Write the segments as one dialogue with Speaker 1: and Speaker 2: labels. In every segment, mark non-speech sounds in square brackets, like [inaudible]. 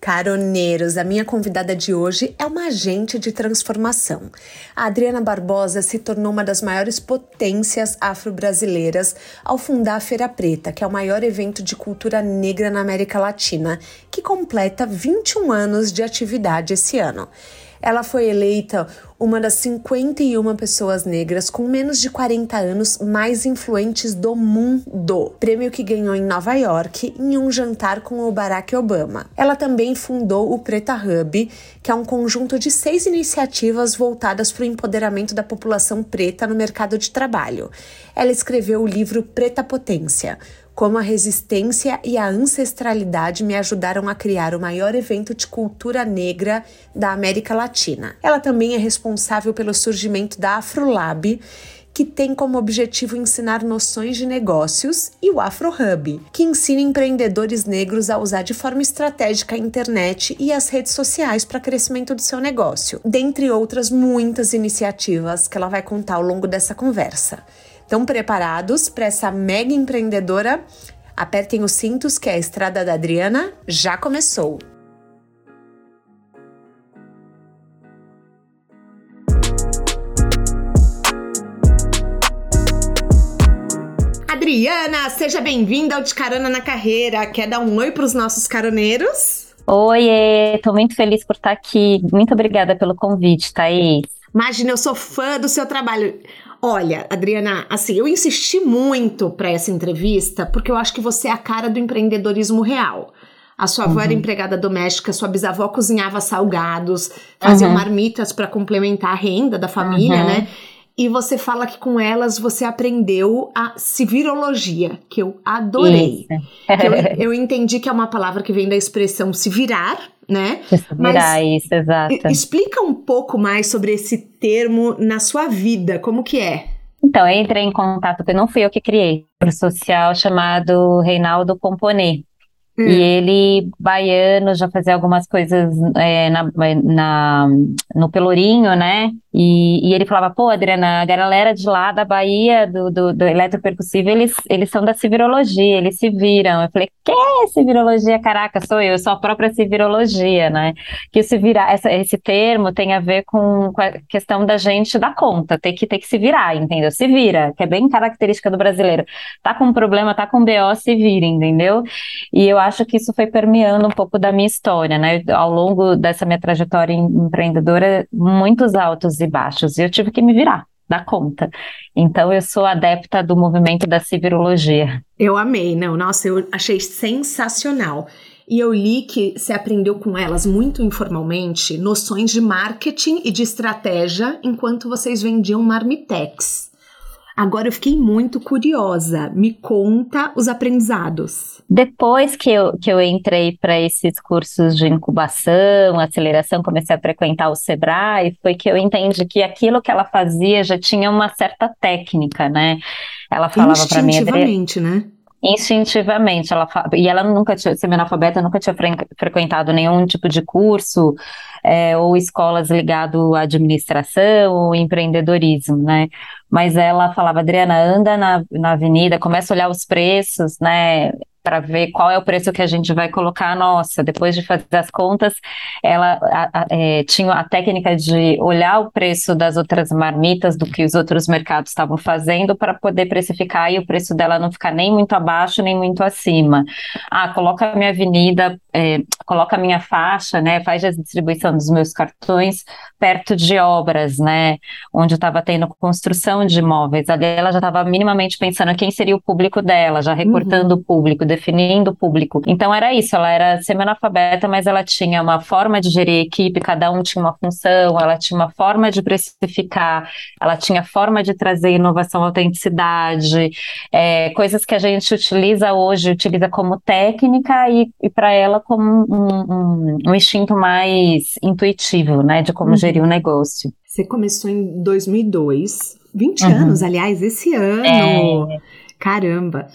Speaker 1: Caroneiros, a minha convidada de hoje é uma agente de transformação. A Adriana Barbosa se tornou uma das maiores potências afro-brasileiras ao fundar a Feira Preta, que é o maior evento de cultura negra na América Latina, que completa 21 anos de atividade esse ano. Ela foi eleita uma das 51 pessoas negras com menos de 40 anos mais influentes do mundo. Prêmio que ganhou em Nova York em um jantar com o Barack Obama. Ela também fundou o Preta Hub, que é um conjunto de seis iniciativas voltadas para o empoderamento da população preta no mercado de trabalho. Ela escreveu o livro Preta Potência como a resistência e a ancestralidade me ajudaram a criar o maior evento de cultura negra da América Latina. Ela também é responsável pelo surgimento da AfroLab, que tem como objetivo ensinar noções de negócios, e o AfroHub, que ensina empreendedores negros a usar de forma estratégica a internet e as redes sociais para crescimento do seu negócio, dentre outras muitas iniciativas que ela vai contar ao longo dessa conversa. Estão preparados para essa mega empreendedora? Apertem os cintos que a estrada da Adriana já começou. Adriana, seja bem-vinda ao De Carona na Carreira. Quer dar um oi para os nossos caroneiros?
Speaker 2: Oi, estou muito feliz por estar aqui. Muito obrigada pelo convite, Thaís.
Speaker 1: Imagina, eu sou fã do seu trabalho. Olha, Adriana, assim, eu insisti muito para essa entrevista porque eu acho que você é a cara do empreendedorismo real. A sua avó uhum. era empregada doméstica, sua bisavó cozinhava salgados, fazia uhum. marmitas para complementar a renda da família, uhum. né? E você fala que com elas você aprendeu a civirologia, que eu adorei. Que eu, eu entendi que é uma palavra que vem da expressão se virar, né?
Speaker 2: Se virar, Mas, isso, exato.
Speaker 1: Explica um pouco mais sobre esse termo na sua vida, como que é?
Speaker 2: Então, eu entrei em contato, porque não fui eu que criei, um social chamado Reinaldo Componet. Hum. E ele, baiano, já fazia algumas coisas é, na, na, no Pelourinho, né? E, e, ele falava, pô, Adriana, a galera de lá da Bahia, do, do, do eletropercussivo, eles, eles são da civirologia, eles se viram. Eu falei, que é civirologia? Caraca, sou eu, sou a própria civirologia, né? Que se virar, essa, esse termo tem a ver com, com, a questão da gente dar conta, ter que, ter que se virar, entendeu? Se vira, que é bem característica do brasileiro. Tá com um problema, tá com BO, se vira, entendeu? E eu acho que isso foi permeando um pouco da minha história, né? Ao longo dessa minha trajetória empreendedora, muitos altos e baixos, e eu tive que me virar, dar conta. Então, eu sou adepta do movimento da civirologia.
Speaker 1: Eu amei, não, nossa, eu achei sensacional. E eu li que você aprendeu com elas muito informalmente noções de marketing e de estratégia enquanto vocês vendiam marmitex. Agora eu fiquei muito curiosa. Me conta os aprendizados.
Speaker 2: Depois que eu, que eu entrei para esses cursos de incubação, aceleração, comecei a frequentar o Sebrae, foi que eu entendi que aquilo que ela fazia já tinha uma certa técnica, né?
Speaker 1: Ela falava para mim. Instintivamente, né?
Speaker 2: Instintivamente, ela e ela nunca tinha, semi-analfabeta, nunca tinha fre frequentado nenhum tipo de curso é, ou escolas ligado à administração ou empreendedorismo, né? Mas ela falava, Adriana, anda na, na avenida, começa a olhar os preços, né? Para ver qual é o preço que a gente vai colocar. Nossa, depois de fazer as contas, ela a, a, é, tinha a técnica de olhar o preço das outras marmitas do que os outros mercados estavam fazendo para poder precificar e o preço dela não ficar nem muito abaixo nem muito acima. Ah, coloca a minha avenida, é, coloca a minha faixa, né? Faz a distribuição dos meus cartões perto de obras, né? Onde estava tendo construção de imóveis. Ali ela já estava minimamente pensando quem seria o público dela, já recortando uhum. o público definindo o público. Então era isso, ela era semi-analfabeta, mas ela tinha uma forma de gerir equipe, cada um tinha uma função, ela tinha uma forma de precificar, ela tinha forma de trazer inovação, autenticidade, é, coisas que a gente utiliza hoje, utiliza como técnica e, e para ela como um, um, um, instinto mais intuitivo, né, de como uhum. gerir o negócio.
Speaker 1: Você começou em 2002, 20 uhum. anos, aliás, esse ano. É. Caramba.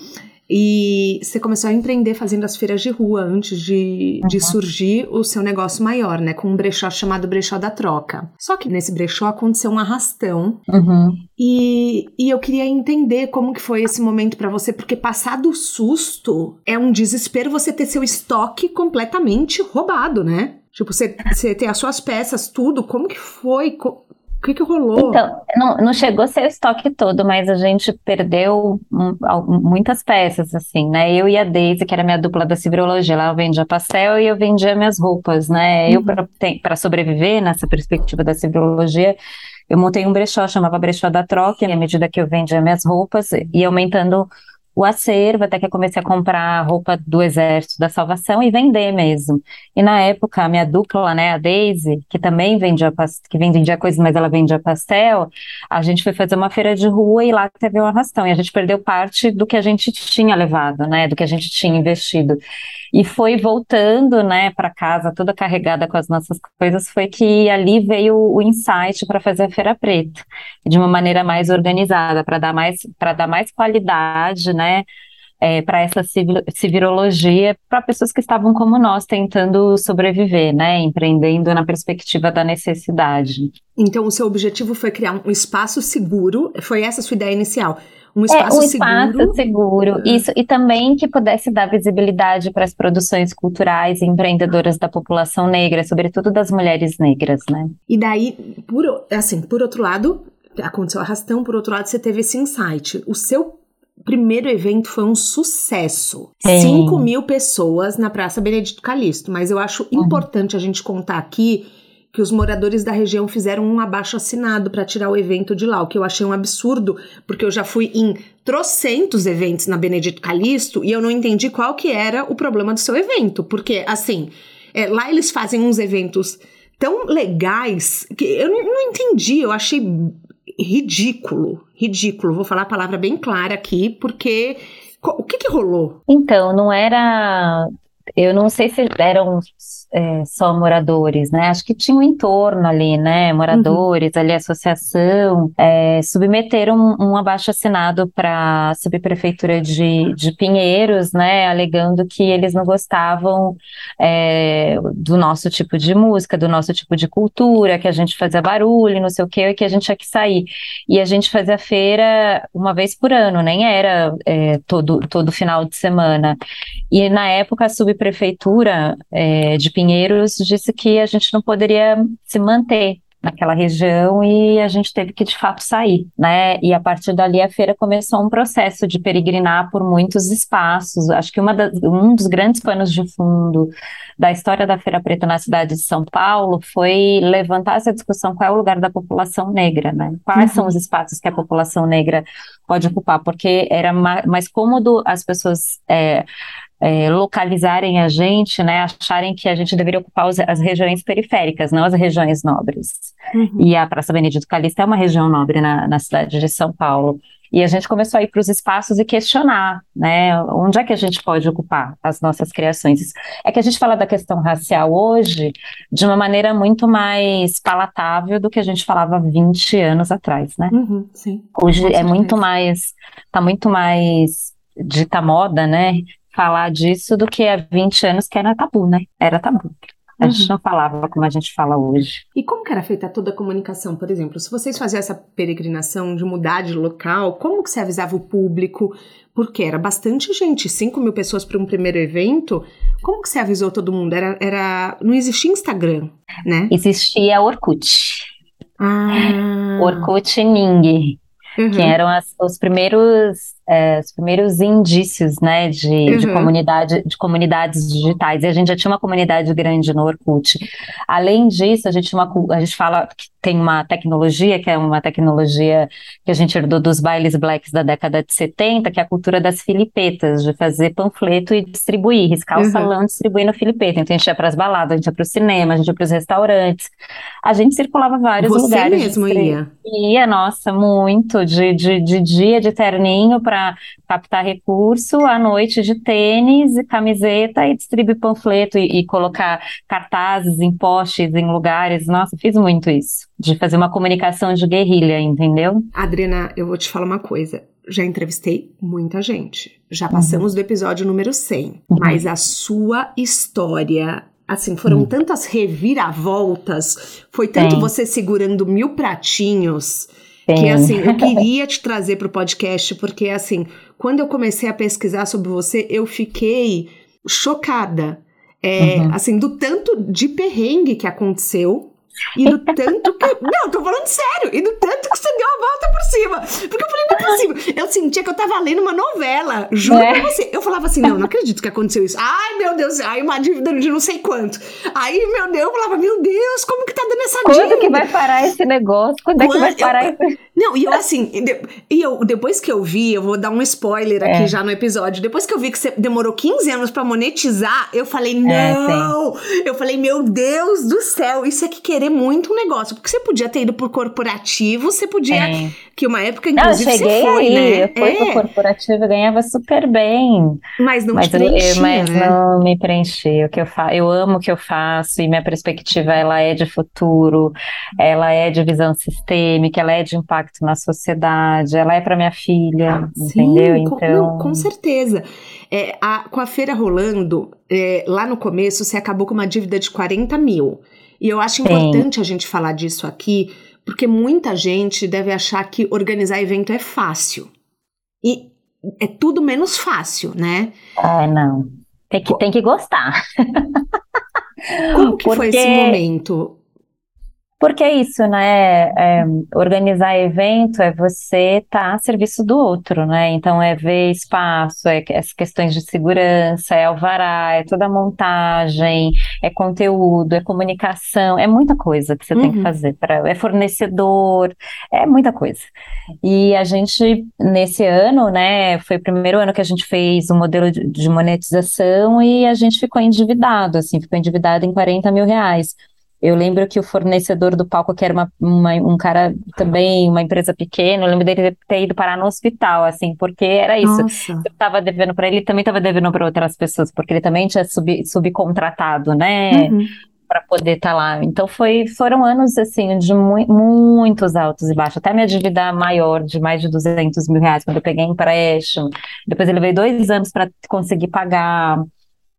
Speaker 1: E você começou a empreender fazendo as feiras de rua antes de, uhum. de surgir o seu negócio maior, né? Com um brechó chamado Brechó da Troca. Só que nesse brechó aconteceu um arrastão. Uhum. E, e eu queria entender como que foi esse momento para você, porque passado o susto, é um desespero você ter seu estoque completamente roubado, né? Tipo, você, você ter as suas peças, tudo, como que foi? Que, que rolou?
Speaker 2: Então, não, não chegou a ser o estoque todo, mas a gente perdeu muitas peças, assim, né? Eu e a Deise, que era minha dupla da cibrologia, ela vendia pastel e eu vendia minhas roupas, né? Uhum. Eu, para sobreviver nessa perspectiva da cibrologia, eu montei um brechó, chamava Brechó da Troca, e à medida que eu vendia minhas roupas, ia aumentando o acervo, até que eu comecei a comprar roupa do Exército da Salvação e vender mesmo. E na época, a minha dupla, né, a Daisy, que também vendia, que vendia coisas, mas ela vendia pastel, a gente foi fazer uma feira de rua e lá teve um arrastão. E a gente perdeu parte do que a gente tinha levado, né, do que a gente tinha investido. E foi voltando, né, para casa, toda carregada com as nossas coisas, foi que ali veio o insight para fazer a Feira Preta, de uma maneira mais organizada, para dar mais para dar mais qualidade, né, é, para essa civirologia para pessoas que estavam como nós tentando sobreviver, né, empreendendo na perspectiva da necessidade.
Speaker 1: Então, o seu objetivo foi criar um espaço seguro, foi essa a sua ideia inicial? Um espaço, é, um espaço seguro.
Speaker 2: seguro. Isso, e também que pudesse dar visibilidade para as produções culturais e empreendedoras da população negra, sobretudo das mulheres negras, né?
Speaker 1: E daí, por, assim, por outro lado, aconteceu arrastão, por outro lado, você teve esse insight. O seu primeiro evento foi um sucesso. Sim. 5 mil pessoas na Praça Benedito Calixto. Mas eu acho uhum. importante a gente contar aqui que os moradores da região fizeram um abaixo assinado para tirar o evento de lá, o que eu achei um absurdo, porque eu já fui em trocentos eventos na Benedito Calixto e eu não entendi qual que era o problema do seu evento, porque assim, é, lá eles fazem uns eventos tão legais que eu não, não entendi, eu achei ridículo, ridículo. Vou falar a palavra bem clara aqui, porque o que, que rolou?
Speaker 2: Então, não era eu não sei se eram é, só moradores, né? Acho que tinha um entorno ali, né? Moradores, uhum. ali, associação, é, submeteram um, um abaixo-assinado para a subprefeitura de, de Pinheiros, né? Alegando que eles não gostavam é, do nosso tipo de música, do nosso tipo de cultura, que a gente fazia barulho, não sei o quê, e que a gente tinha que sair. E a gente fazia feira uma vez por ano, nem era é, todo, todo final de semana. E na época a subprefeitura é, de Pinheiros disse que a gente não poderia se manter naquela região e a gente teve que de fato sair, né? E a partir dali a feira começou um processo de peregrinar por muitos espaços. Acho que das, um dos grandes panos de fundo da história da Feira Preta na cidade de São Paulo foi levantar essa discussão qual é o lugar da população negra, né? Quais uhum. são os espaços que a população negra pode ocupar? Porque era mais cômodo as pessoas é, é, localizarem a gente, né, acharem que a gente deveria ocupar os, as regiões periféricas, não as regiões nobres. Uhum. E a Praça Benedito Calixto é uma região nobre na, na cidade de São Paulo. E a gente começou a ir para os espaços e questionar, né, onde é que a gente pode ocupar as nossas criações. É que a gente fala da questão racial hoje de uma maneira muito mais palatável do que a gente falava 20 anos atrás, né?
Speaker 1: Uhum, sim,
Speaker 2: hoje é muito mais, está muito mais dita moda, né? Falar disso do que há 20 anos que era tabu, né? Era tabu. A uhum. gente não falava como a gente fala hoje.
Speaker 1: E como que era feita toda a comunicação, por exemplo? Se vocês faziam essa peregrinação de mudar de local, como que você avisava o público? Porque era bastante gente, 5 mil pessoas para um primeiro evento. Como que você avisou todo mundo? Era, era, não existia Instagram, né?
Speaker 2: Existia Orkut.
Speaker 1: Ah.
Speaker 2: Orkut e Ning, uhum. que eram as, os primeiros é, os primeiros indícios, né, de, uhum. de, comunidade, de comunidades digitais. E a gente já tinha uma comunidade grande no Orkut. Além disso, a gente, uma, a gente fala que tem uma tecnologia, que é uma tecnologia que a gente herdou dos bailes blacks da década de 70, que é a cultura das filipetas, de fazer panfleto e distribuir, riscar uhum. o salão e distribuir no filipeta. Então a gente ia para as baladas, a gente ia para o cinema, a gente ia para os restaurantes. A gente circulava vários
Speaker 1: Você
Speaker 2: lugares.
Speaker 1: Você mesmo ia?
Speaker 2: Ia, nossa, muito. De, de, de dia de terninho para para captar recurso, à noite de tênis e camiseta e distribuir panfleto e, e colocar cartazes em postes, em lugares. Nossa, fiz muito isso, de fazer uma comunicação de guerrilha, entendeu?
Speaker 1: Adriana, eu vou te falar uma coisa já entrevistei muita gente. Já passamos uhum. do episódio número 100. Uhum. Mas a sua história, assim, foram uhum. tantas reviravoltas, foi tanto Sim. você segurando mil pratinhos que assim, eu queria te trazer para o podcast, porque assim, quando eu comecei a pesquisar sobre você, eu fiquei chocada. É, uhum. Assim, do tanto de perrengue que aconteceu e do tanto que. Não, tô falando sério. E do tanto que você deu a volta por cima. Porque eu falei, não é possível. Eu sentia que eu tava lendo uma novela. Juro é. pra você. Eu falava assim, não, não acredito que aconteceu isso. Ai, meu Deus. Ai, uma dívida de não sei quanto. Aí, meu Deus, eu falava, meu Deus, como que tá dando essa
Speaker 2: Quando dívida? Quando que vai parar esse negócio? Quando, Quando é que vai parar
Speaker 1: eu, esse... [laughs] Não, e eu assim, e eu, depois que eu vi, eu vou dar um spoiler aqui é. já no episódio. Depois que eu vi que você demorou 15 anos pra monetizar, eu falei, é, não. Eu falei, meu Deus do céu, isso é que querer muito um negócio. Porque você podia ter ido por corporativo, você podia. É. Que uma época, inclusive,
Speaker 2: não,
Speaker 1: você
Speaker 2: foi,
Speaker 1: aí,
Speaker 2: né? Eu fui é. pro corporativo e ganhava super bem.
Speaker 1: Mas não mas te preenchia,
Speaker 2: eu, Mas
Speaker 1: né?
Speaker 2: não me preenchia. O que eu, fa eu amo o que eu faço e minha perspectiva, ela é de futuro, ela é de visão sistêmica, ela é de impacto na sociedade, ela é para minha filha, Sim, entendeu?
Speaker 1: Então... Com, não, com certeza. É, a, com a feira rolando, é, lá no começo, você acabou com uma dívida de 40 mil. E eu acho importante Sim. a gente falar disso aqui, porque muita gente deve achar que organizar evento é fácil. E é tudo menos fácil, né?
Speaker 2: É, não. Tem que, tem que gostar.
Speaker 1: Como que porque... foi esse momento?
Speaker 2: Porque é isso, né? É, organizar evento é você estar tá a serviço do outro, né? Então é ver espaço, é as questões de segurança, é alvará, é toda a montagem, é conteúdo, é comunicação, é muita coisa que você uhum. tem que uhum. fazer. Pra, é fornecedor, é muita coisa. E a gente, nesse ano, né, foi o primeiro ano que a gente fez o um modelo de, de monetização e a gente ficou endividado, assim, ficou endividado em 40 mil reais. Eu lembro que o fornecedor do palco, que era uma, uma, um cara também, uma empresa pequena, eu lembro dele ter ido parar no hospital, assim, porque era isso. Nossa. Eu estava devendo para ele, também estava devendo para outras pessoas, porque ele também tinha sub, subcontratado, né? Uhum. Para poder estar tá lá. Então foi, foram anos assim de mu muitos altos e baixos. Até minha dívida maior, de mais de 200 mil reais, quando eu peguei empréstimo. Depois ele veio dois anos para conseguir pagar.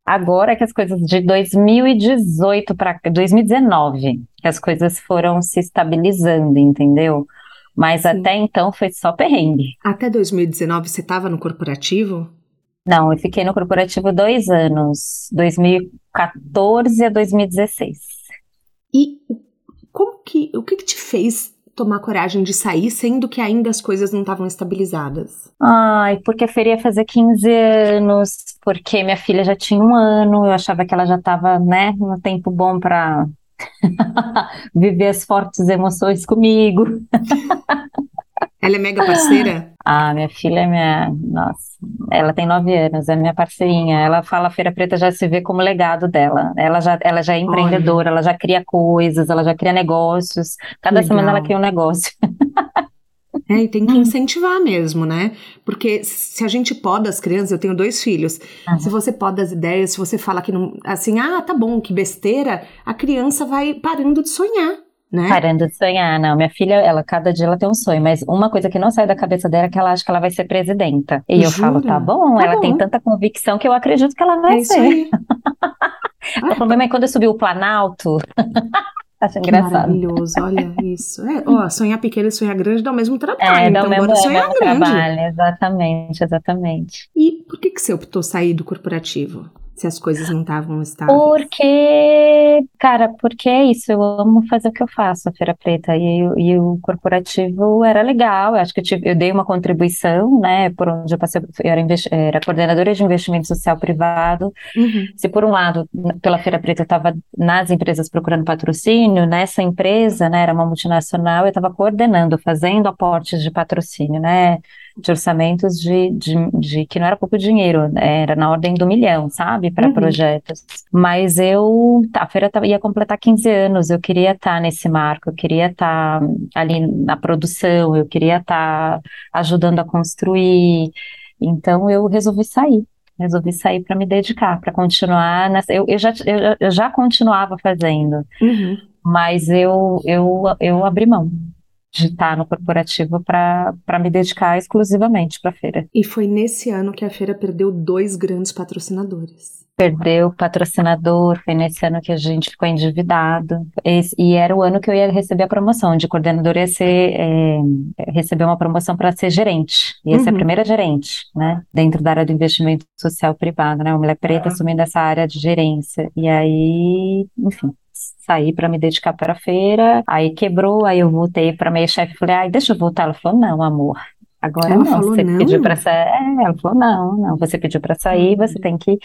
Speaker 2: Agora que as coisas de 2018 para 2019, que as coisas foram se estabilizando, entendeu? Mas Sim. até então foi só perrengue.
Speaker 1: Até 2019 você estava no corporativo?
Speaker 2: Não, eu fiquei no corporativo dois anos, 2014 a 2016.
Speaker 1: E como que, o que, que te fez tomar coragem de sair, sendo que ainda as coisas não estavam estabilizadas?
Speaker 2: Ai, porque a feira ia fazer 15 anos, porque minha filha já tinha um ano, eu achava que ela já estava, né, no tempo bom para [laughs] viver as fortes emoções comigo. [laughs]
Speaker 1: Ela é mega parceira?
Speaker 2: Ah, minha filha é minha. Nossa, ela tem nove anos, é minha parceirinha. Ela fala Feira Preta já se vê como legado dela. Ela já, ela já é empreendedora, Olha. ela já cria coisas, ela já cria negócios. Cada Legal. semana ela cria um negócio. [laughs]
Speaker 1: É, e tem que incentivar mesmo, né? Porque se a gente poda as crianças, eu tenho dois filhos. Uhum. Se você poda as ideias, se você fala que não, assim, ah, tá bom, que besteira, a criança vai parando de sonhar né?
Speaker 2: Parando de sonhar, não. Minha filha, ela, cada dia ela tem um sonho, mas uma coisa que não sai da cabeça dela é que ela acha que ela vai ser presidenta. E Jura? eu falo, tá bom, tá ela bom. tem tanta convicção que eu acredito que ela vai é ser. o problema é quando eu subi o Planalto. [laughs] Acho engraçado.
Speaker 1: Maravilhoso, olha isso. É, ó, sonhar pequeno e sonhar grande dá o mesmo trabalho. É, dá então, o mesmo, sonhar mesmo grande.
Speaker 2: trabalho, exatamente, exatamente.
Speaker 1: E por que, que você optou sair do corporativo? Se as coisas não estavam estáveis?
Speaker 2: Porque, cara, porque é isso, eu amo fazer o que eu faço, a Feira Preta, e, e o corporativo era legal, eu acho que eu, tive, eu dei uma contribuição, né, por onde eu passei, eu era, era coordenadora de investimento social privado, uhum. se por um lado, pela Feira Preta eu estava nas empresas procurando patrocínio, nessa empresa, né, era uma multinacional, eu estava coordenando, fazendo aportes de patrocínio, né, de orçamentos de, de, de, que não era pouco dinheiro, né? era na ordem do milhão, sabe, para uhum. projetos. Mas eu, tá, a feira ia completar 15 anos, eu queria estar tá nesse marco, eu queria estar tá ali na produção, eu queria estar tá ajudando a construir. Então eu resolvi sair. Resolvi sair para me dedicar, para continuar. Nessa, eu, eu, já, eu, eu já continuava fazendo, uhum. mas eu, eu, eu abri mão de estar no corporativo para me dedicar exclusivamente para a feira.
Speaker 1: E foi nesse ano que a feira perdeu dois grandes patrocinadores.
Speaker 2: Perdeu o patrocinador, foi nesse ano que a gente ficou endividado. Esse, e era o ano que eu ia receber a promoção de coordenador, ia ser, é, receber uma promoção para ser gerente. Ia uhum. ser a primeira gerente, né? Dentro da área do investimento social privado, né? Uma mulher preta assumindo essa área de gerência. E aí, enfim, saí para me dedicar para a feira, aí quebrou, aí eu voltei para minha chefe e falei, ai, deixa eu voltar. Ela falou, não, amor, agora ela não, você não? pediu para sair. É, ela falou, não, não, você pediu para sair, você tem que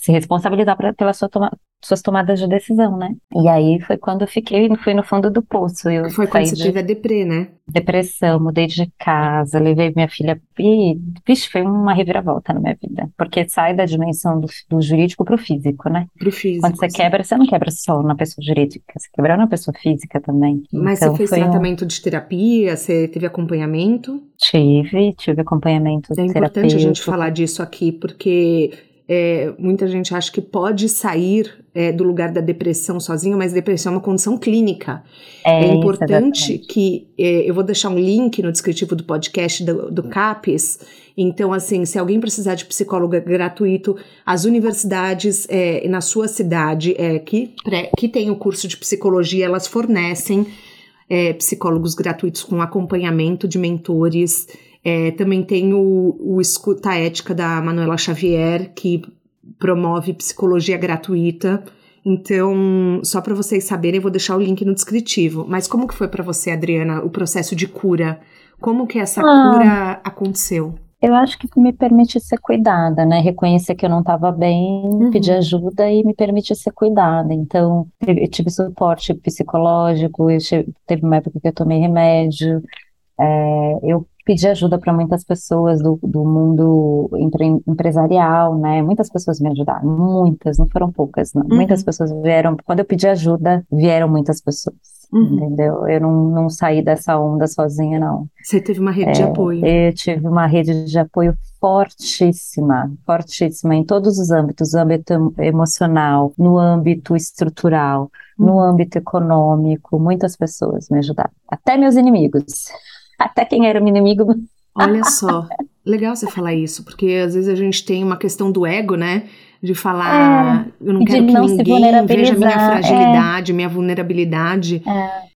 Speaker 2: se responsabilizar pra, pela sua toma, suas tomadas de decisão, né? E aí foi quando eu fiquei, fui no fundo do poço. Eu
Speaker 1: foi quando você de... teve a deprê, né?
Speaker 2: Depressão, mudei de casa, levei minha filha e, vixe, foi uma reviravolta na minha vida. Porque sai da dimensão do, do jurídico pro físico, né?
Speaker 1: Pro físico.
Speaker 2: Quando você sim. quebra, você não quebra só na pessoa jurídica, você quebra na pessoa física também.
Speaker 1: Mas então, você fez tratamento um... de terapia, você teve acompanhamento?
Speaker 2: Tive, tive acompanhamento
Speaker 1: É importante a gente falar disso aqui, porque é, muita gente acha que pode sair é, do lugar da depressão sozinho, mas depressão é uma condição clínica. É, é importante que é, eu vou deixar um link no descritivo do podcast do, do CAPES. Então, assim, se alguém precisar de psicólogo gratuito, as universidades é, na sua cidade é, que, que tem o curso de psicologia, elas fornecem psicólogos gratuitos com acompanhamento de mentores. É, também tem o, o Escuta Ética da Manuela Xavier, que promove psicologia gratuita. Então, só para vocês saberem, eu vou deixar o link no descritivo. Mas como que foi para você, Adriana, o processo de cura? Como que essa ah, cura aconteceu?
Speaker 2: Eu acho que me permite ser cuidada, né? Reconhecer que eu não estava bem, uhum. pedir ajuda e me permite ser cuidada. Então, eu tive suporte psicológico, eu tive, teve uma época que eu tomei remédio, é, eu pedi ajuda para muitas pessoas do, do mundo empre, empresarial, né? Muitas pessoas me ajudaram, muitas, não foram poucas, não. Uhum. Muitas pessoas vieram, quando eu pedi ajuda, vieram muitas pessoas. Uhum. Entendeu? Eu não, não saí dessa onda sozinha, não.
Speaker 1: Você teve uma rede é, de apoio?
Speaker 2: Eu tive uma rede de apoio fortíssima, fortíssima em todos os âmbitos, âmbito emocional, no âmbito estrutural, uhum. no âmbito econômico, muitas pessoas me ajudaram, até meus inimigos. Até quem era o inimigo.
Speaker 1: Olha só, legal você falar isso, porque às vezes a gente tem uma questão do ego, né? De falar, é, eu não quero que não ninguém veja minha fragilidade, é. minha vulnerabilidade.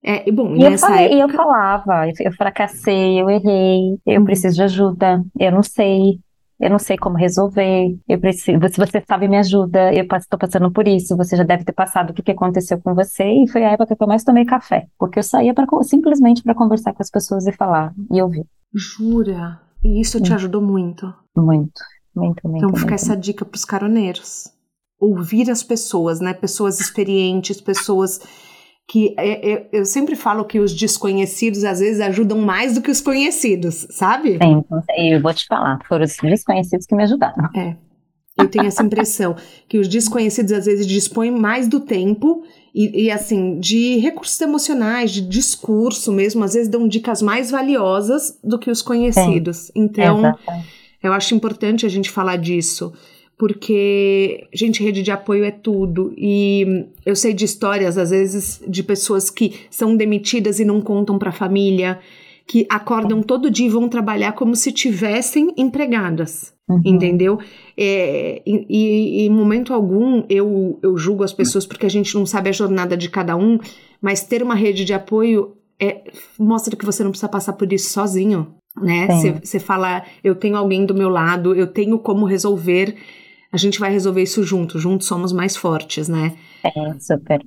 Speaker 1: É. é bom,
Speaker 2: e nessa eu falei, época... eu falava, eu fracassei, eu errei, eu uhum. preciso de ajuda, eu não sei, eu não sei como resolver, eu preciso, se você sabe, me ajuda, eu estou passando por isso, você já deve ter passado o que, que aconteceu com você, e foi a época que eu mais tomei café, porque eu saía pra, simplesmente para conversar com as pessoas e falar, e ouvir.
Speaker 1: Jura? E isso te ajudou muito?
Speaker 2: Muito, muito, muito.
Speaker 1: Então fica
Speaker 2: muito.
Speaker 1: essa dica para os caroneiros. Ouvir as pessoas, né? Pessoas experientes, pessoas que é, é, eu sempre falo que os desconhecidos às vezes ajudam mais do que os conhecidos, sabe?
Speaker 2: Sim, eu vou te falar, foram os desconhecidos que me ajudaram.
Speaker 1: É. Eu tenho essa impressão que os desconhecidos às vezes dispõem mais do tempo e, e, assim, de recursos emocionais, de discurso mesmo, às vezes dão dicas mais valiosas do que os conhecidos. Sim, então, eu acho importante a gente falar disso porque, gente, rede de apoio é tudo. E eu sei de histórias, às vezes, de pessoas que são demitidas e não contam para a família, que acordam todo dia e vão trabalhar como se tivessem empregadas. Uhum. Entendeu? É, e, e, em momento algum eu, eu julgo as pessoas porque a gente não sabe a jornada de cada um, mas ter uma rede de apoio é, mostra que você não precisa passar por isso sozinho né? Você fala, eu tenho alguém do meu lado, eu tenho como resolver a gente vai resolver isso junto, juntos somos mais fortes, né?
Speaker 2: É, super.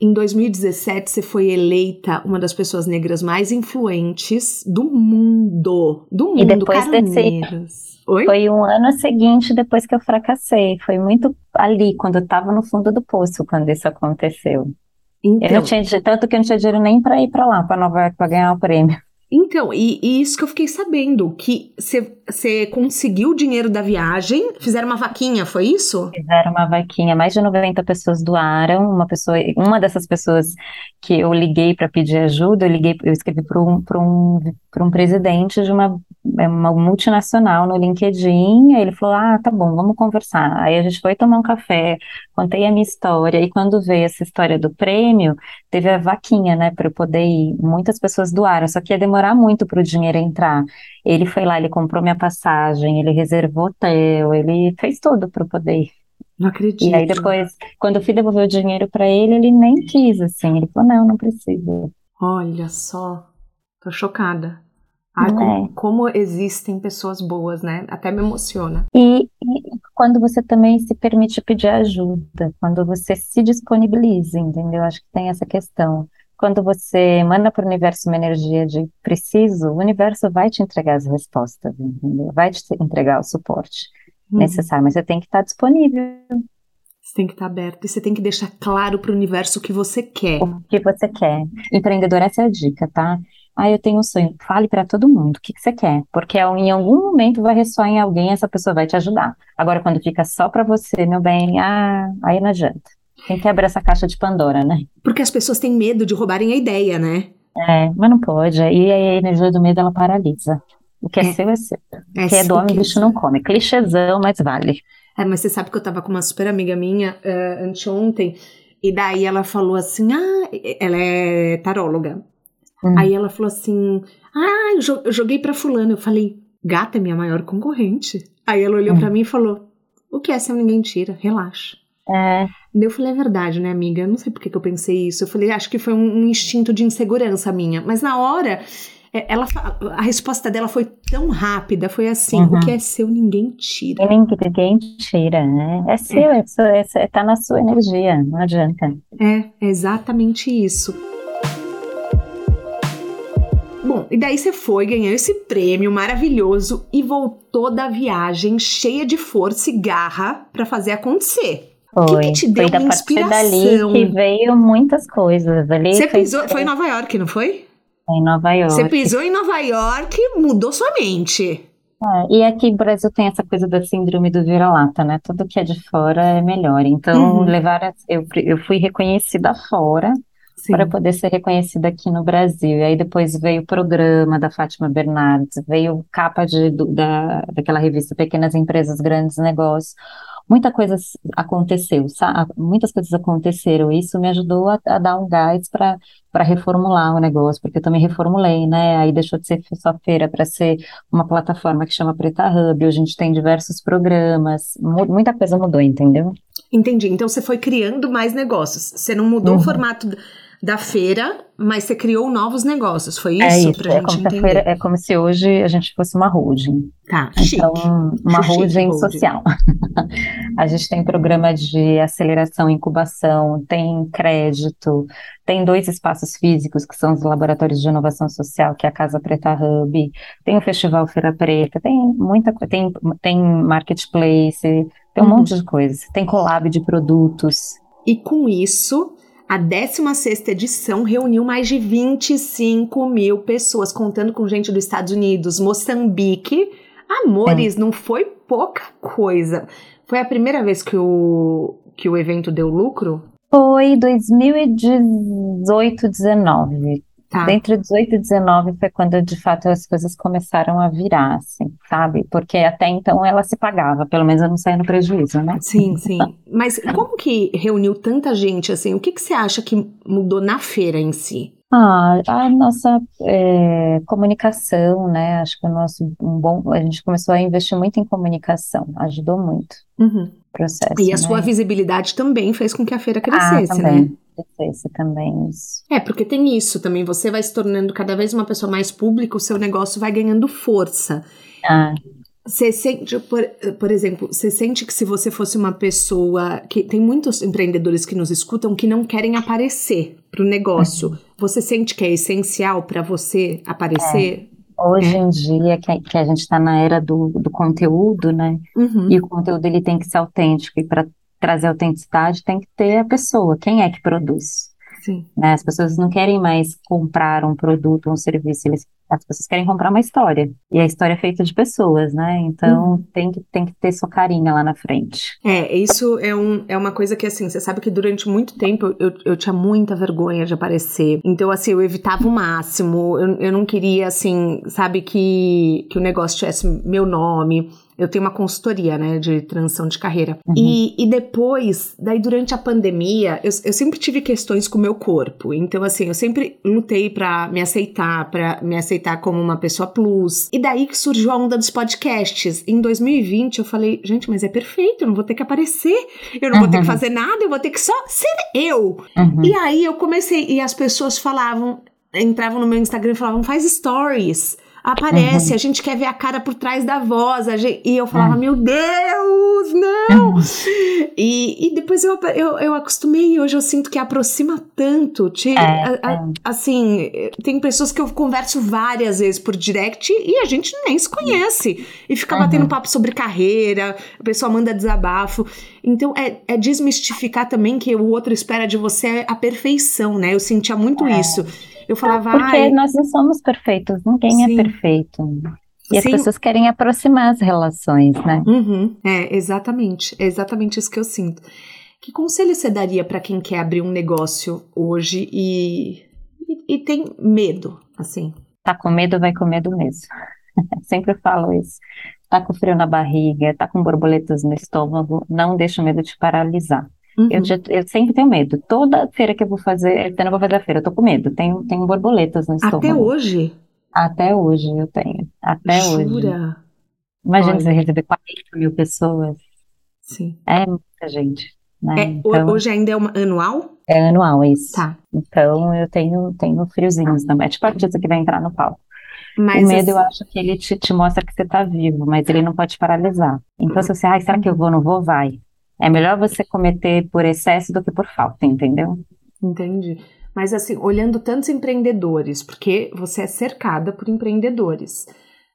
Speaker 1: Em 2017, você foi eleita uma das pessoas negras mais influentes do mundo. Do mundo,
Speaker 2: e depois desse, Oi? Foi um ano seguinte depois que eu fracassei. Foi muito ali, quando eu estava no fundo do poço, quando isso aconteceu. Então, eu não tinha, tanto que eu não tinha dinheiro nem para ir para lá, para Nova York, para ganhar o prêmio.
Speaker 1: Então, e, e, isso que eu fiquei sabendo, que você conseguiu o dinheiro da viagem, fizeram uma vaquinha, foi isso?
Speaker 2: Fizeram uma vaquinha, mais de 90 pessoas doaram, uma pessoa, uma dessas pessoas que eu liguei para pedir ajuda, eu liguei, eu escrevi para um, um, um presidente de uma, é uma multinacional no LinkedIn, aí ele falou, ah, tá bom, vamos conversar. Aí a gente foi tomar um café, contei a minha história, e quando veio essa história do prêmio, teve a vaquinha, né, para eu poder ir. Muitas pessoas doaram, só que ia demorar muito para o dinheiro entrar. Ele foi lá, ele comprou minha passagem, ele reservou hotel, ele fez tudo para eu poder ir.
Speaker 1: Não acredito.
Speaker 2: E aí depois, quando eu fui devolver o dinheiro para ele, ele nem quis, assim. Ele falou, não, não precisa.
Speaker 1: Olha só, tô chocada. Ai, como, é. como, existem pessoas boas, né? Até me emociona.
Speaker 2: E, e, quando você também se permite pedir ajuda, quando você se disponibiliza, entendeu? Acho que tem essa questão. Quando você manda para o universo uma energia de preciso, o universo vai te entregar as respostas, entendeu? Vai te entregar o suporte uhum. necessário, mas você tem que estar disponível.
Speaker 1: Você tem que estar aberto e você tem que deixar claro para o universo o que você quer.
Speaker 2: O que você quer. Empreendedor, essa é a dica, tá? Ah, eu tenho um sonho. Fale para todo mundo o que, que, você quer, porque em algum momento vai ressoar em alguém, essa pessoa vai te ajudar. Agora, quando fica só para você, meu bem, ah, aí não adianta. Tem que abrir essa caixa de Pandora, né?
Speaker 1: Porque as pessoas têm medo de roubarem a ideia, né?
Speaker 2: É, mas não pode. E a energia do medo ela paralisa. O que é, é seu é seu. É o que é do homem, bicho não come. Clichêzão, mas vale.
Speaker 1: É, mas você sabe que eu tava com uma super amiga minha uh, anteontem, e daí ela falou assim: ah, ela é taróloga. Hum. Aí ela falou assim: Ah, eu joguei pra fulano. Eu falei, gata é minha maior concorrente. Aí ela olhou hum. para mim e falou: O que é se ninguém tira? Relaxa.
Speaker 2: É.
Speaker 1: Eu falei, é verdade, né, amiga? Eu não sei por que, que eu pensei isso. Eu falei, acho que foi um, um instinto de insegurança minha. Mas na hora, é, ela, a resposta dela foi tão rápida, foi assim, uhum. o que é seu ninguém tira.
Speaker 2: Ninguém tira, né? É seu, é. É, é, tá na sua energia, não adianta.
Speaker 1: É, exatamente isso. Bom, e daí você foi, ganhou esse prêmio maravilhoso e voltou da viagem cheia de força e garra para fazer acontecer.
Speaker 2: Foi, o que, que te deu foi da inspiração? dali que veio muitas coisas. Ali
Speaker 1: você foi... pisou, foi em Nova York, não foi?
Speaker 2: Foi em Nova York.
Speaker 1: Você pisou em Nova York, mudou sua mente.
Speaker 2: É, e aqui no Brasil tem essa coisa da síndrome do vira-lata, né? Tudo que é de fora é melhor. Então, uhum. levar eu, eu fui reconhecida fora para poder ser reconhecida aqui no Brasil. E aí depois veio o programa da Fátima Bernardes, veio capa de, da, daquela revista Pequenas Empresas, Grandes Negócios. Muita coisa aconteceu, sabe? Muitas coisas aconteceram. E isso me ajudou a, a dar um gás para para reformular o negócio, porque eu também reformulei, né? Aí deixou de ser só feira para ser uma plataforma que chama Preta Hub. Hoje a gente tem diversos programas, muita coisa mudou, entendeu?
Speaker 1: Entendi. Então você foi criando mais negócios. Você não mudou uhum. o formato da feira, mas você criou novos negócios, foi é isso? É isso, pra é, gente como
Speaker 2: feira, é como se hoje a gente fosse uma holding.
Speaker 1: Tá,
Speaker 2: então, chique. uma [laughs] chique, holding, holding social. [laughs] a gente tem programa de aceleração, incubação, tem crédito, tem dois espaços físicos que são os laboratórios de inovação social, que é a Casa Preta Hub, tem o Festival Feira Preta, tem muita coisa, tem, tem marketplace, tem um uhum. monte de coisa, tem collab de produtos.
Speaker 1: E com isso, a 16 edição reuniu mais de 25 mil pessoas, contando com gente dos Estados Unidos, Moçambique. Amores, é. não foi pouca coisa. Foi a primeira vez que o, que o evento deu lucro?
Speaker 2: Foi 2018, 19. Tá. Dentro de 18 e 19 foi quando, de fato, as coisas começaram a virar, assim, sabe? Porque até então ela se pagava, pelo menos eu não saía no prejuízo, né?
Speaker 1: Sim, sim. Mas como que reuniu tanta gente, assim? O que, que você acha que mudou na feira em si?
Speaker 2: Ah, a nossa é, comunicação, né? Acho que o nosso um bom, a gente começou a investir muito em comunicação, ajudou muito
Speaker 1: uhum.
Speaker 2: o processo.
Speaker 1: E
Speaker 2: a né?
Speaker 1: sua visibilidade também fez com que a feira crescesse,
Speaker 2: ah,
Speaker 1: né?
Speaker 2: Crescesse também isso.
Speaker 1: É, porque tem isso também. Você vai se tornando cada vez uma pessoa mais pública, o seu negócio vai ganhando força.
Speaker 2: Ah.
Speaker 1: Você sente, por, por exemplo, você sente que se você fosse uma pessoa que tem muitos empreendedores que nos escutam que não querem aparecer para o negócio. Uhum. Você sente que é essencial para você aparecer?
Speaker 2: É. Hoje em dia, que, que a gente está na era do, do conteúdo, né? Uhum. E o conteúdo ele tem que ser autêntico. E para trazer autenticidade, tem que ter a pessoa. Quem é que produz? Né? As pessoas não querem mais comprar um produto, um serviço, eles, as pessoas querem comprar uma história. E a história é feita de pessoas, né? Então uhum. tem, que, tem que ter sua carinha lá na frente.
Speaker 1: É, isso é, um, é uma coisa que, assim, você sabe que durante muito tempo eu, eu tinha muita vergonha de aparecer. Então, assim, eu evitava o máximo. Eu, eu não queria, assim, sabe, que, que o negócio tivesse meu nome. Eu tenho uma consultoria, né, de transição de carreira. Uhum. E, e depois, daí durante a pandemia, eu, eu sempre tive questões com o meu corpo. Então, assim, eu sempre lutei para me aceitar, para me aceitar como uma pessoa plus. E daí que surgiu a onda dos podcasts. Em 2020, eu falei, gente, mas é perfeito, eu não vou ter que aparecer, eu não uhum. vou ter que uhum. fazer nada, eu vou ter que só ser eu. Uhum. E aí eu comecei, e as pessoas falavam, entravam no meu Instagram e falavam, faz stories aparece, uhum. a gente quer ver a cara por trás da voz. Gente, e eu falava, uhum. meu Deus, não! Uhum. [laughs] E, e depois eu, eu, eu acostumei e hoje eu sinto que aproxima tanto. Te, é, a, a, é. Assim, tem pessoas que eu converso várias vezes por direct e a gente nem se conhece. E fica batendo uhum. papo sobre carreira, a pessoa manda desabafo. Então, é, é desmistificar também que o outro espera de você a perfeição, né? Eu sentia muito é. isso. Eu falava,
Speaker 2: Porque Ai, nós não somos perfeitos, ninguém é sim. é perfeito. E as Sim. pessoas querem aproximar as relações, né?
Speaker 1: Uhum. É, exatamente. É exatamente isso que eu sinto. Que conselho você daria para quem quer abrir um negócio hoje e, e, e, tem medo, assim?
Speaker 2: Tá com medo, vai com medo mesmo. [laughs] Sempre falo isso. Tá com frio na barriga, tá com borboletas no estômago, não deixa o medo te paralisar. Uhum. Eu, já, eu, sempre tenho medo. Toda feira que eu vou fazer, eu não vou fazer a feira, eu tô com medo. Tenho, tenho borboletas no estômago.
Speaker 1: Até hoje?
Speaker 2: Até hoje eu tenho. Até Jura? hoje. Imagina Olha. você receber 40 mil pessoas.
Speaker 1: Sim.
Speaker 2: É muita gente. Né?
Speaker 1: É, então, hoje ainda é uma, anual?
Speaker 2: É anual, isso.
Speaker 1: Tá.
Speaker 2: Então eu tenho, tenho friozinhos também. É tipo a artista que vai entrar no palco. Mas o medo, assim... eu acho que ele te, te mostra que você está vivo, mas ele não pode te paralisar. Então, se você, ai, será que eu vou, não vou, vai. É melhor você cometer por excesso do que por falta, entendeu?
Speaker 1: Entendi. Mas assim, olhando tantos empreendedores, porque você é cercada por empreendedores,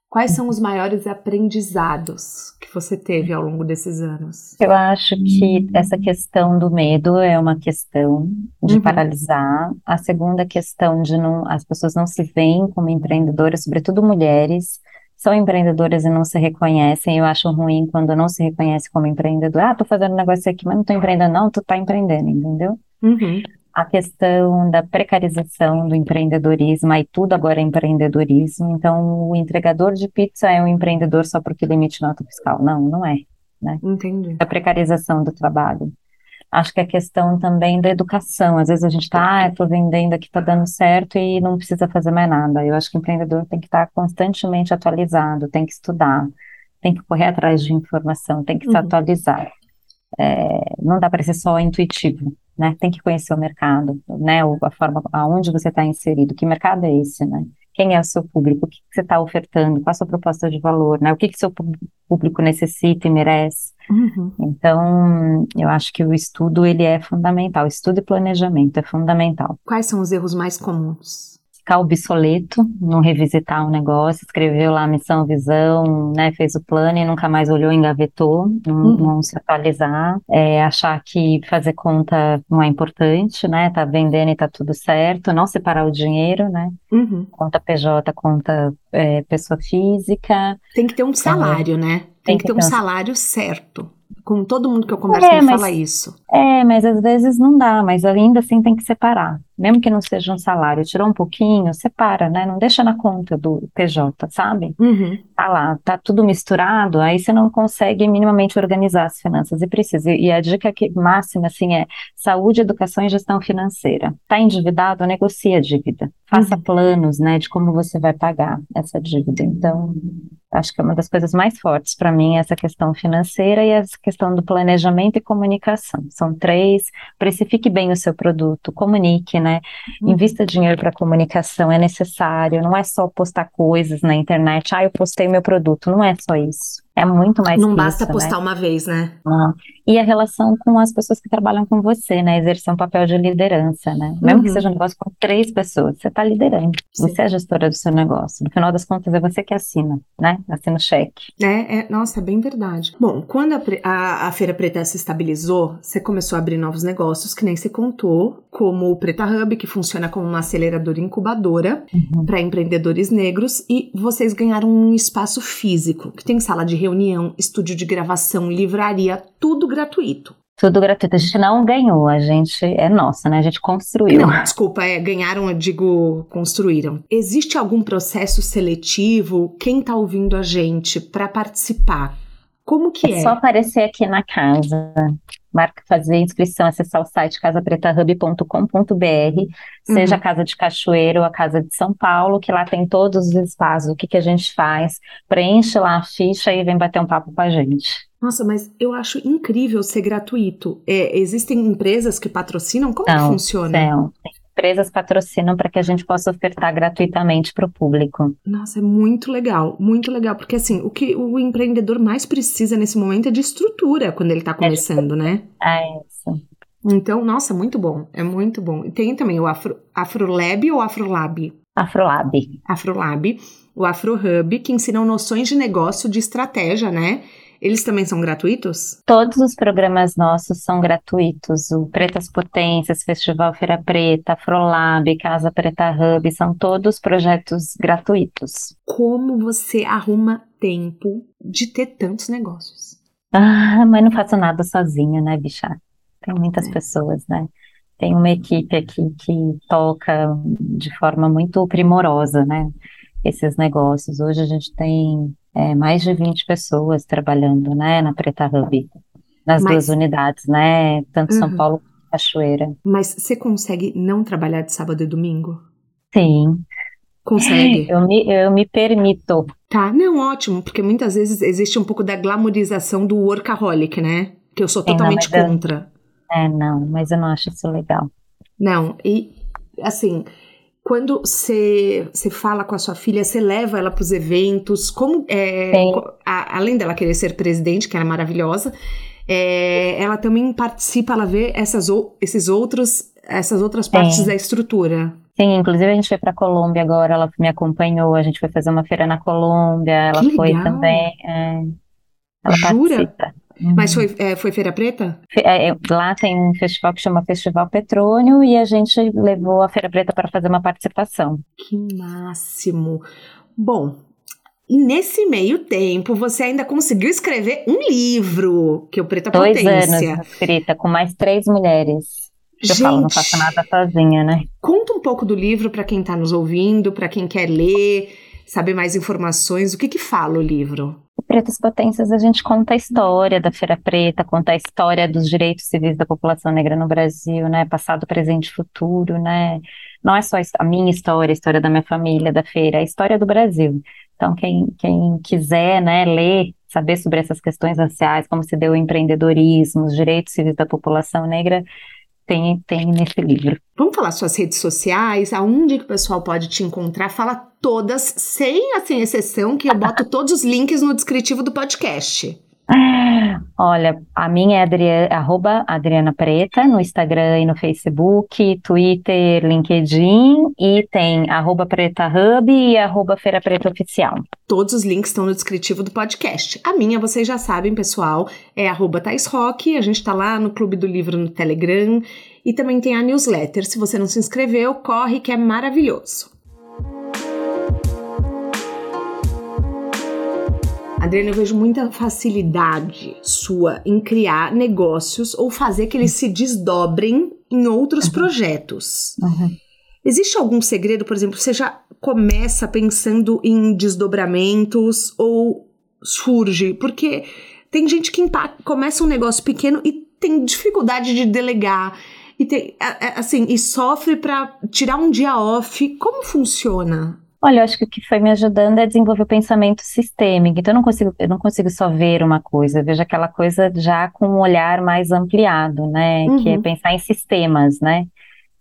Speaker 1: quais são os maiores aprendizados que você teve ao longo desses anos?
Speaker 2: Eu acho que essa questão do medo é uma questão de uhum. paralisar. A segunda questão de não, as pessoas não se veem como empreendedoras, sobretudo mulheres são empreendedoras e não se reconhecem. Eu acho ruim quando não se reconhece como empreendedor. Ah, tô fazendo um negócio aqui, mas não tô empreendendo, não, tu tá empreendendo, entendeu?
Speaker 1: Uhum.
Speaker 2: A questão da precarização do empreendedorismo, aí tudo agora é empreendedorismo. Então, o entregador de pizza é um empreendedor só porque limite nota fiscal. Não, não é. Né?
Speaker 1: Entendi.
Speaker 2: A precarização do trabalho. Acho que a questão também da educação. Às vezes a gente está, ah, estou vendendo aqui, está dando certo e não precisa fazer mais nada. Eu acho que o empreendedor tem que estar tá constantemente atualizado, tem que estudar, tem que correr atrás de informação, tem que uhum. se atualizar. É, não dá para ser só intuitivo, né? Tem que conhecer o mercado, né? A forma, aonde você está inserido, que mercado é esse, né? Quem é o seu público? O que, que você está ofertando? Qual a sua proposta de valor? Né? O que, que seu público necessita e merece?
Speaker 1: Uhum.
Speaker 2: Então, eu acho que o estudo ele é fundamental. Estudo e planejamento é fundamental.
Speaker 1: Quais são os erros mais comuns?
Speaker 2: Ficar obsoleto, não revisitar o um negócio, escreveu lá a missão, visão, né, fez o plano e nunca mais olhou, engavetou, não, uhum. não se atualizar, é, achar que fazer conta não é importante, né, tá vendendo e tá tudo certo, não separar o dinheiro, né,
Speaker 1: uhum.
Speaker 2: conta PJ, conta é, pessoa física.
Speaker 1: Tem que ter um salário, né, tem, tem que ter um salário certo com todo mundo que eu converso é, me mas, fala isso.
Speaker 2: É, mas às vezes não dá, mas ainda assim tem que separar. Mesmo que não seja um salário, tirou um pouquinho, separa, né? Não deixa na conta do PJ, sabe?
Speaker 1: Uhum.
Speaker 2: Tá lá, tá tudo misturado, aí você não consegue minimamente organizar as finanças e precisa. E a dica que, máxima, assim, é saúde, educação e gestão financeira. Tá endividado, negocia a dívida. Faça uhum. planos, né, de como você vai pagar essa dívida. Então, Acho que é uma das coisas mais fortes para mim essa questão financeira e essa questão do planejamento e comunicação. São três. Precifique bem o seu produto, comunique, né? Uhum. Invista dinheiro para comunicação, é necessário. Não é só postar coisas na internet. Ah, eu postei meu produto. Não é só isso. É muito mais
Speaker 1: Não basta
Speaker 2: isso,
Speaker 1: postar
Speaker 2: né?
Speaker 1: uma vez, né?
Speaker 2: Não. E a relação com as pessoas que trabalham com você, né? Exercer um papel de liderança, né? Mesmo uhum. que seja um negócio com três pessoas, você está liderando. Sim. Você é a gestora do seu negócio. No final das contas, é você que assina, né? Assina o cheque.
Speaker 1: É, é, nossa, é bem verdade. Bom, quando a, a, a Feira Preta se estabilizou, você começou a abrir novos negócios, que nem você contou, como o Preta Hub, que funciona como uma aceleradora incubadora uhum. para empreendedores negros, e vocês ganharam um espaço físico, que tem sala de reunião, estúdio de gravação, livraria, tudo gratuito.
Speaker 2: Tudo gratuito. A gente não ganhou, a gente é nossa, né? A gente construiu.
Speaker 1: Não, desculpa, é, ganharam, eu digo, construíram. Existe algum processo seletivo? Quem tá ouvindo a gente para participar? Como que é?
Speaker 2: É só aparecer aqui na casa. Marca fazer inscrição, acessar o site casapretahub.com.br, seja uhum. a Casa de Cachoeiro ou a Casa de São Paulo, que lá tem todos os espaços, o que, que a gente faz, preenche lá a ficha e vem bater um papo com a gente.
Speaker 1: Nossa, mas eu acho incrível ser gratuito. É, existem empresas que patrocinam? Como não, que funciona?
Speaker 2: Não, empresas patrocinam para que a gente possa ofertar gratuitamente para o público.
Speaker 1: Nossa, é muito legal, muito legal, porque assim, o que o empreendedor mais precisa nesse momento é de estrutura quando ele está começando, é né?
Speaker 2: É isso.
Speaker 1: Então, nossa, muito bom, é muito bom. E tem também o Afro, Afrolab ou Afrolab?
Speaker 2: Afrolab.
Speaker 1: Afrolab, o Afrohub, que ensinam noções de negócio, de estratégia, né? Eles também são gratuitos?
Speaker 2: Todos os programas nossos são gratuitos. O Pretas Potências, Festival Feira Preta, Afrolab, Casa Preta Hub, são todos projetos gratuitos.
Speaker 1: Como você arruma tempo de ter tantos negócios?
Speaker 2: Ah, mas não faço nada sozinha, né, bicha? Tem muitas é. pessoas, né? Tem uma equipe aqui que toca de forma muito primorosa, né? Esses negócios. Hoje a gente tem é, mais de 20 pessoas trabalhando, né, na Preta Hub, nas Mas... duas unidades, né, tanto uhum. São Paulo quanto Cachoeira.
Speaker 1: Mas você consegue não trabalhar de sábado e domingo?
Speaker 2: Sim.
Speaker 1: Consegue?
Speaker 2: Eu me, eu me permito.
Speaker 1: Tá, não, ótimo, porque muitas vezes existe um pouco da glamorização do workaholic, né? Que eu sou totalmente não, contra.
Speaker 2: Eu, é, não, mas eu não acho isso legal.
Speaker 1: Não, e assim, quando você fala com a sua filha, você leva ela para os eventos, como é, a, além dela querer ser presidente, que ela é maravilhosa, é, ela também participa, ela vê essas, esses outros, essas outras partes Sim. da estrutura.
Speaker 2: Sim, inclusive a gente foi para Colômbia agora, ela me acompanhou, a gente foi fazer uma feira na Colômbia, ela que foi legal. também. É, ela
Speaker 1: Jura? Participa. Mas foi, é, foi Feira Preta?
Speaker 2: É, é, lá tem um festival que chama Festival Petrônio e a gente levou a Feira Preta para fazer uma participação.
Speaker 1: Que máximo! Bom, e nesse meio tempo, você ainda conseguiu escrever um livro, que é o Preta
Speaker 2: Dois
Speaker 1: Potência.
Speaker 2: Dois anos escrita, com mais três mulheres. Gente, eu falo, não faço nada sozinha, né?
Speaker 1: Conta um pouco do livro para quem está nos ouvindo, para quem quer ler, saber mais informações. O que que fala o livro?
Speaker 2: Pretas Potências, a gente conta a história da Feira Preta, conta a história dos direitos civis da população negra no Brasil, né? Passado, presente e futuro, né? Não é só a minha história, a história da minha família, da feira, é a história do Brasil. Então, quem, quem quiser, né, ler, saber sobre essas questões raciais, como se deu o empreendedorismo, os direitos civis da população negra, tem, tem nesse livro.
Speaker 1: Vamos falar suas redes sociais, aonde que o pessoal pode te encontrar? Fala todas, sem assim, exceção, que eu boto todos os links no descritivo do podcast.
Speaker 2: Olha, a minha é Adriana, arroba Adriana Preta no Instagram e no Facebook, Twitter, LinkedIn e tem arroba Preta Hub e arroba Feira Preta Oficial.
Speaker 1: Todos os links estão no descritivo do podcast. A minha, vocês já sabem, pessoal, é arroba Thais Rock, a gente tá lá no Clube do Livro no Telegram e também tem a newsletter. Se você não se inscreveu, corre que é maravilhoso. Adriana, eu vejo muita facilidade sua em criar negócios ou fazer que eles se desdobrem em outros uhum. projetos. Uhum. Existe algum segredo, por exemplo, você já começa pensando em desdobramentos ou surge? Porque tem gente que começa um negócio pequeno e tem dificuldade de delegar e tem, assim, e sofre para tirar um dia off. Como funciona?
Speaker 2: Olha, eu acho que o que foi me ajudando é desenvolver o pensamento sistêmico. Então, eu não consigo, eu não consigo só ver uma coisa, eu vejo aquela coisa já com um olhar mais ampliado, né? Uhum. Que é uhum. pensar em sistemas, né?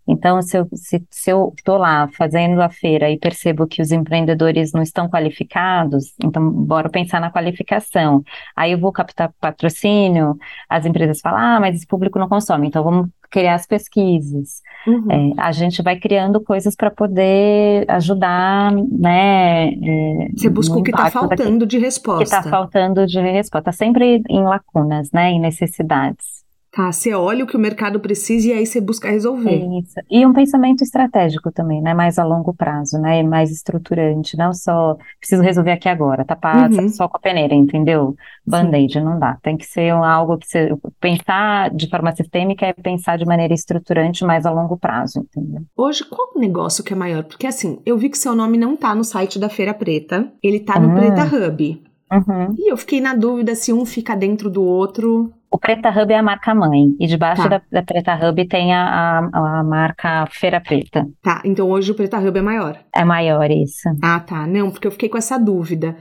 Speaker 2: Então, se eu se, se eu estou lá fazendo a feira e percebo que os empreendedores não estão qualificados, então bora pensar na qualificação. Aí eu vou captar patrocínio, as empresas falam, ah, mas esse público não consome, então vamos criar as pesquisas. Uhum. É, a gente vai criando coisas para poder ajudar, né?
Speaker 1: É, Você busca o que está faltando de resposta.
Speaker 2: O que está faltando de resposta, está sempre em lacunas, né? Em necessidades.
Speaker 1: Tá, você olha o que o mercado precisa e aí você busca resolver.
Speaker 2: Isso. E um pensamento estratégico também, né? Mais a longo prazo, né? Mais estruturante, não só preciso resolver aqui agora, tapar uhum. só com a peneira, entendeu? Band-aid não dá. Tem que ser algo que você pensar de forma sistêmica é pensar de maneira estruturante, mais a longo prazo, entendeu?
Speaker 1: Hoje, qual o negócio que é maior? Porque assim, eu vi que seu nome não tá no site da Feira Preta, ele tá no uhum. Preta Hub. Uhum. E eu fiquei na dúvida se um fica dentro do outro.
Speaker 2: O Preta Hub é a marca mãe, e debaixo tá. da, da, Preta Hub tem a, a, a, marca Feira Preta.
Speaker 1: Tá, então hoje o Preta Hub é maior.
Speaker 2: É maior, isso.
Speaker 1: Ah, tá. Não, porque eu fiquei com essa dúvida.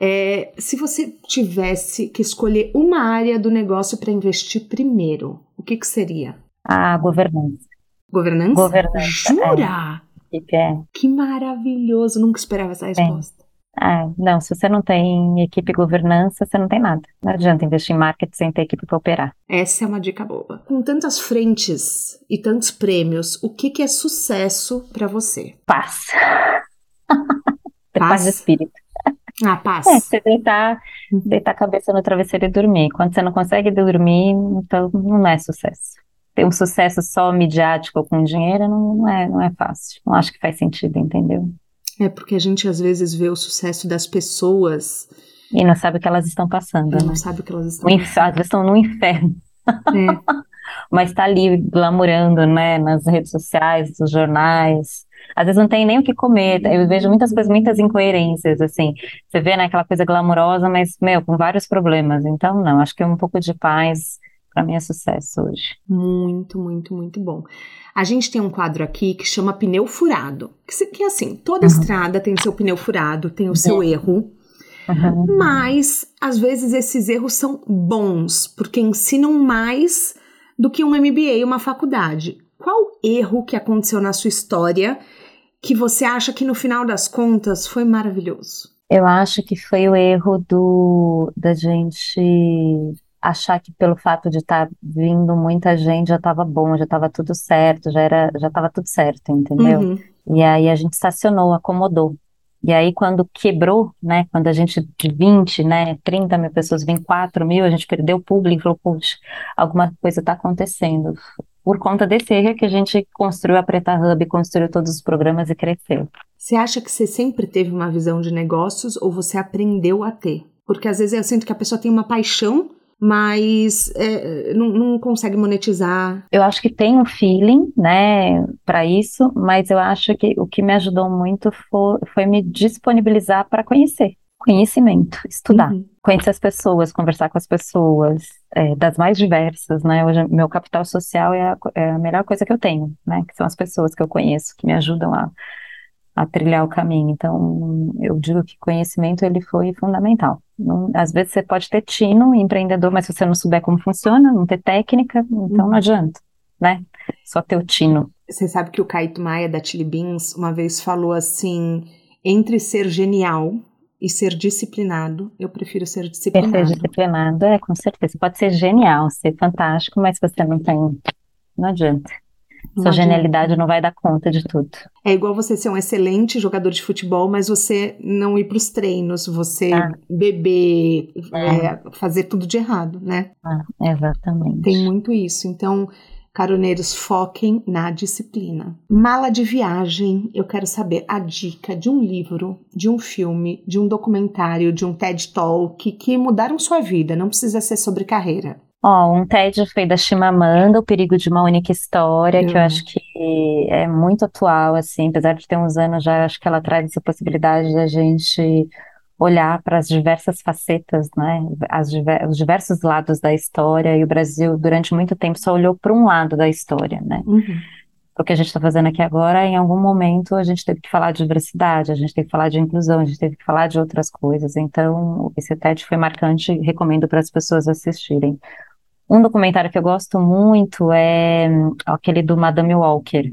Speaker 1: É, se você tivesse que escolher uma área do negócio para investir primeiro, o que, que seria?
Speaker 2: A governança.
Speaker 1: Governança?
Speaker 2: Governança.
Speaker 1: Jura?
Speaker 2: É. é.
Speaker 1: Que maravilhoso, nunca esperava essa resposta.
Speaker 2: É, não, se você não tem equipe e governança, você não tem nada. Não adianta investir em marketing sem ter equipe para operar.
Speaker 1: Essa é uma dica boa. Com tantas frentes e tantos prêmios, o que, que é sucesso para você?
Speaker 2: Paz. [laughs] paz. paz de espírito.
Speaker 1: Ah, paz.
Speaker 2: É, você deitar, deitar a cabeça no travesseiro e dormir. Quando você não consegue dormir, então não é sucesso. Ter um sucesso só midiático com dinheiro não, não, é, não é fácil. Não acho que faz sentido, entendeu?
Speaker 1: É porque a gente às vezes vê o sucesso das pessoas
Speaker 2: e não sabe o que elas estão passando.
Speaker 1: E
Speaker 2: não
Speaker 1: né? sabe o que elas estão
Speaker 2: o passando. Às vezes estão no inferno. É. [laughs] Mas está ali glamurando, né, nas redes sociais, nos jornais. Às vezes não tem nem o que comer. Eu vejo muitas coisas, muitas incoerências, assim. Você vê, né, aquela coisa glamurosa, mas, meu, com vários problemas. Então, não, acho que é um pouco de paz para mim é sucesso hoje.
Speaker 1: Muito, muito, muito bom. A gente tem um quadro aqui que chama pneu furado. Que, que é assim, toda uhum. estrada tem seu pneu furado, tem o seu uhum. erro. Uhum. Mas, às vezes, esses erros são bons, porque ensinam mais do que um MBA, uma faculdade. Qual erro que aconteceu na sua história que você acha que no final das contas foi maravilhoso?
Speaker 2: Eu acho que foi o erro do da gente achar que pelo fato de estar tá vindo muita gente já estava bom, já estava tudo certo, já era, já estava tudo certo, entendeu? Uhum. E aí a gente estacionou, acomodou. E aí quando quebrou, né, quando a gente de 20, né, 30 mil pessoas vem 4 mil, a gente perdeu o público, falou, puxa, alguma coisa está acontecendo. Por conta desse erro que a gente construiu a Preta Hub, construiu todos os programas e cresceu.
Speaker 1: Você acha que você sempre teve uma visão de negócios ou você aprendeu a ter? Porque às vezes eu sinto que a pessoa tem uma paixão mas é, não, não, consegue monetizar.
Speaker 2: Eu acho que tem um feeling, né, para isso, mas eu acho que o que me ajudou muito foi, foi me disponibilizar para conhecer. Conhecimento, estudar, uhum. conhecer as pessoas, conversar com as pessoas, é, das mais diversas, né? Hoje, meu capital social é a, é a melhor coisa que eu tenho, né? Que são as pessoas que eu conheço, que me ajudam a, a trilhar o caminho. Então, eu digo que conhecimento ele foi fundamental. Não, às vezes você pode ter tino, empreendedor, mas se você não souber como funciona, não ter técnica, então uhum. não adianta, né? Só ter o tino.
Speaker 1: Você sabe que o Caíto Maia da Chili Beans uma vez falou assim: entre ser genial e ser disciplinado, eu prefiro ser disciplinado.
Speaker 2: Ser disciplinado, é, com certeza. Pode ser genial, ser fantástico, mas se você não tem, não adianta. Sua genialidade não vai dar conta de tudo.
Speaker 1: É igual você ser um excelente jogador de futebol, mas você não ir para os treinos, você ah. beber, é. É, fazer tudo de errado, né?
Speaker 2: Ah, exatamente.
Speaker 1: Tem muito isso. Então, caroneiros, foquem na disciplina. Mala de viagem, eu quero saber a dica de um livro, de um filme, de um documentário, de um TED Talk que mudaram sua vida. Não precisa ser sobre carreira.
Speaker 2: Ó, um TED foi da Chimamanda, O Perigo de uma Única História, que eu acho que é muito atual, assim, apesar de ter uns anos já, acho que ela traz essa possibilidade da gente olhar para as diversas facetas, né, as, os diversos lados da história, e o Brasil, durante muito tempo, só olhou para um lado da história, né. Uhum. o que a gente está fazendo aqui agora, em algum momento a gente teve que falar de diversidade, a gente teve que falar de inclusão, a gente teve que falar de outras coisas. Então, esse TED foi marcante, recomendo para as pessoas assistirem. Um documentário que eu gosto muito é hum, aquele do Madame Walker,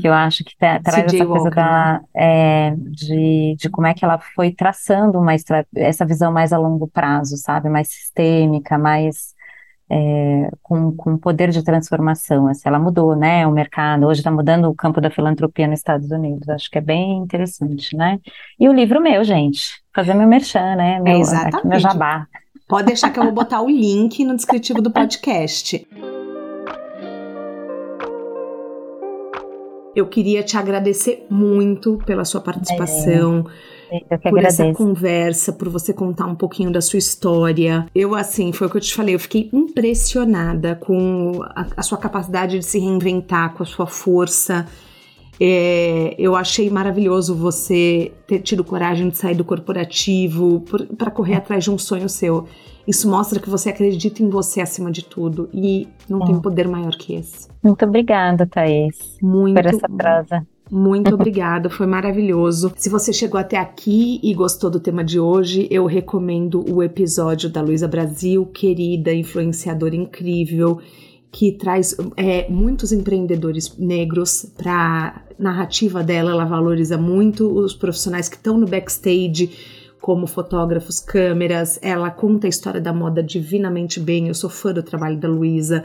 Speaker 2: que eu acho que tra traz essa coisa da, né? é, de, de como é que ela foi traçando uma essa visão mais a longo prazo, sabe, mais sistêmica, mais é, com, com poder de transformação. Assim, ela mudou, né, o mercado, hoje está mudando o campo da filantropia nos Estados Unidos, acho que é bem interessante, né? E o livro meu, gente, fazer meu merchan, né, meu,
Speaker 1: é exatamente.
Speaker 2: meu jabá.
Speaker 1: Pode deixar que eu vou botar o link no descritivo do podcast. Eu queria te agradecer muito pela sua participação.
Speaker 2: É, por
Speaker 1: agradeço. essa conversa, por você contar um pouquinho da sua história. Eu, assim, foi o que eu te falei, eu fiquei impressionada com a, a sua capacidade de se reinventar, com a sua força. É, eu achei maravilhoso você ter tido coragem de sair do corporativo para correr atrás de um sonho seu. Isso mostra que você acredita em você acima de tudo e não tem poder maior que esse.
Speaker 2: Muito obrigada, Thaís,
Speaker 1: Muito,
Speaker 2: por essa prosa.
Speaker 1: Muito [laughs] obrigada, foi maravilhoso. Se você chegou até aqui e gostou do tema de hoje, eu recomendo o episódio da Luísa Brasil, querida, influenciadora incrível, que traz é, muitos empreendedores negros para narrativa dela. Ela valoriza muito os profissionais que estão no backstage como fotógrafos, câmeras. Ela conta a história da moda divinamente bem. Eu sou fã do trabalho da Luísa.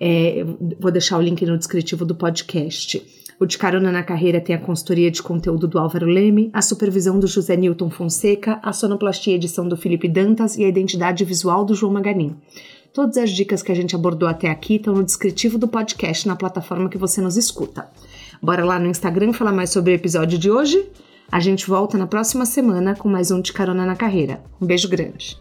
Speaker 1: É, vou deixar o link no descritivo do podcast. O De Carona na Carreira tem a consultoria de conteúdo do Álvaro Leme, a supervisão do José Newton Fonseca, a sonoplastia edição do Felipe Dantas e a identidade visual do João Maganin. Todas as dicas que a gente abordou até aqui estão no descritivo do podcast na plataforma que você nos escuta. Bora lá no Instagram falar mais sobre o episódio de hoje? A gente volta na próxima semana com mais um De Carona na Carreira. Um beijo grande.